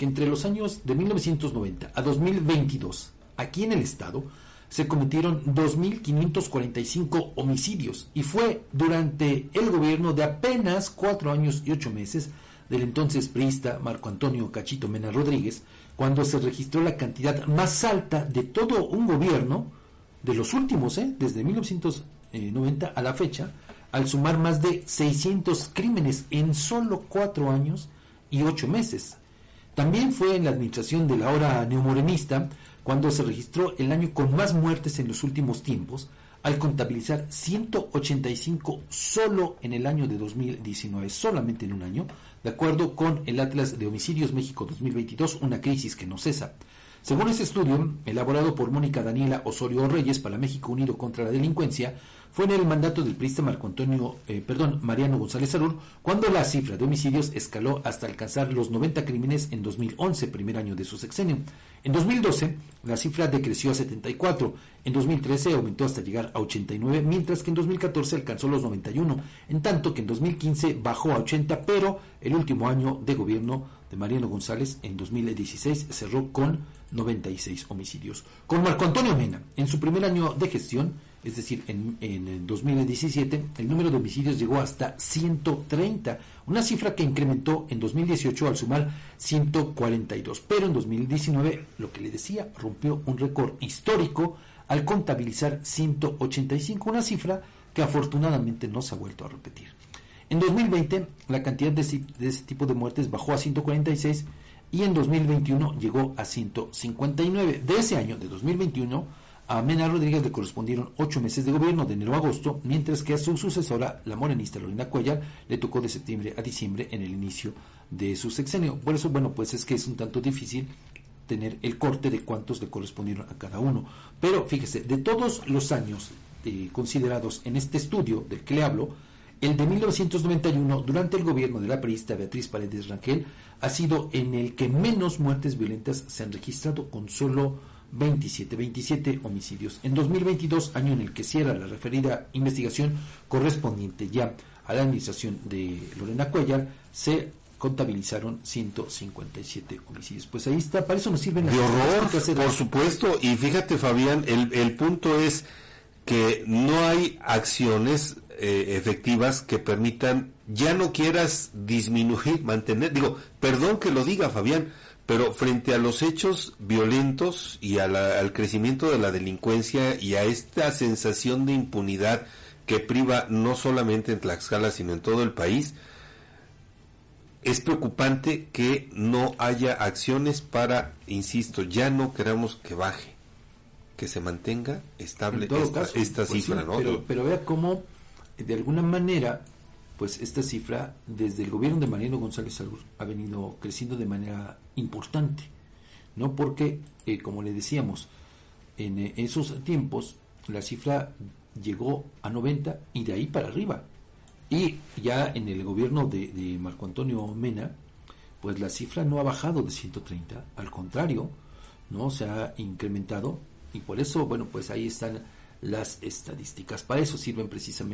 que entre los años de 1990 a 2022, aquí en el estado, se cometieron 2.545 homicidios y fue durante el gobierno de apenas cuatro años y ocho meses del entonces priista Marco Antonio Cachito Mena Rodríguez cuando se registró la cantidad más alta de todo un gobierno de los últimos, ¿eh? desde 1990 a la fecha, al sumar más de 600 crímenes en solo cuatro años y ocho meses. También fue en la administración de la hora neomorenista cuando se registró el año con más muertes en los últimos tiempos, al contabilizar 185 solo en el año de 2019, solamente en un año, de acuerdo con el Atlas de Homicidios México 2022, una crisis que no cesa. Según ese estudio, elaborado por Mónica Daniela Osorio Reyes para México Unido contra la Delincuencia, fue en el mandato del priista Marco Antonio, eh, Mariano González Arur, cuando la cifra de homicidios escaló hasta alcanzar los 90 crímenes en 2011, primer año de su sexenio. En 2012, la cifra decreció a 74, en 2013 aumentó hasta llegar a 89, mientras que en 2014 alcanzó los 91, en tanto que en 2015 bajó a 80, pero el último año de gobierno de Mariano González en 2016 cerró con 96 homicidios. Con Marco Antonio Mena, en su primer año de gestión, es decir, en, en 2017, el número de homicidios llegó hasta 130, una cifra que incrementó en 2018 al sumar 142, pero en 2019, lo que le decía, rompió un récord histórico al contabilizar 185, una cifra que afortunadamente no se ha vuelto a repetir. En 2020, la cantidad de, de ese tipo de muertes bajó a 146 y en 2021 llegó a 159. De ese año, de 2021, a Mena Rodríguez le correspondieron ocho meses de gobierno de enero a agosto, mientras que a su sucesora, la morenista Lorena Cuellar, le tocó de septiembre a diciembre en el inicio de su sexenio. Por eso, bueno, pues es que es un tanto difícil tener el corte de cuántos le correspondieron a cada uno. Pero fíjese, de todos los años eh, considerados en este estudio del que le hablo, el de 1991, durante el gobierno de la periodista Beatriz Paredes Rangel, ha sido en el que menos muertes violentas se han registrado con solo 27, 27 homicidios. En 2022, año en el que cierra la referida investigación correspondiente ya a la administración de Lorena Cuellar, se contabilizaron 157 homicidios. Pues ahí está, para eso nos sirven las... De horror, por supuesto, y fíjate Fabián, el, el punto es que no hay acciones eh, efectivas que permitan, ya no quieras disminuir, mantener, digo, perdón que lo diga Fabián, pero frente a los hechos violentos y al crecimiento de la delincuencia y a esta sensación de impunidad que priva no solamente en Tlaxcala, sino en todo el país, es preocupante que no haya acciones para, insisto, ya no queramos que baje, que se mantenga estable esta, esta pues cifra, ¿no? Pero, pero vea cómo, de alguna manera, pues esta cifra desde el gobierno de Mariano González Salud ha venido creciendo de manera importante, ¿no? Porque, eh, como le decíamos, en eh, esos tiempos la cifra llegó a 90 y de ahí para arriba. Y ya en el gobierno de, de Marco Antonio Mena, pues la cifra no ha bajado de 130, al contrario, no se ha incrementado y por eso, bueno, pues ahí están las estadísticas. Para eso sirven precisamente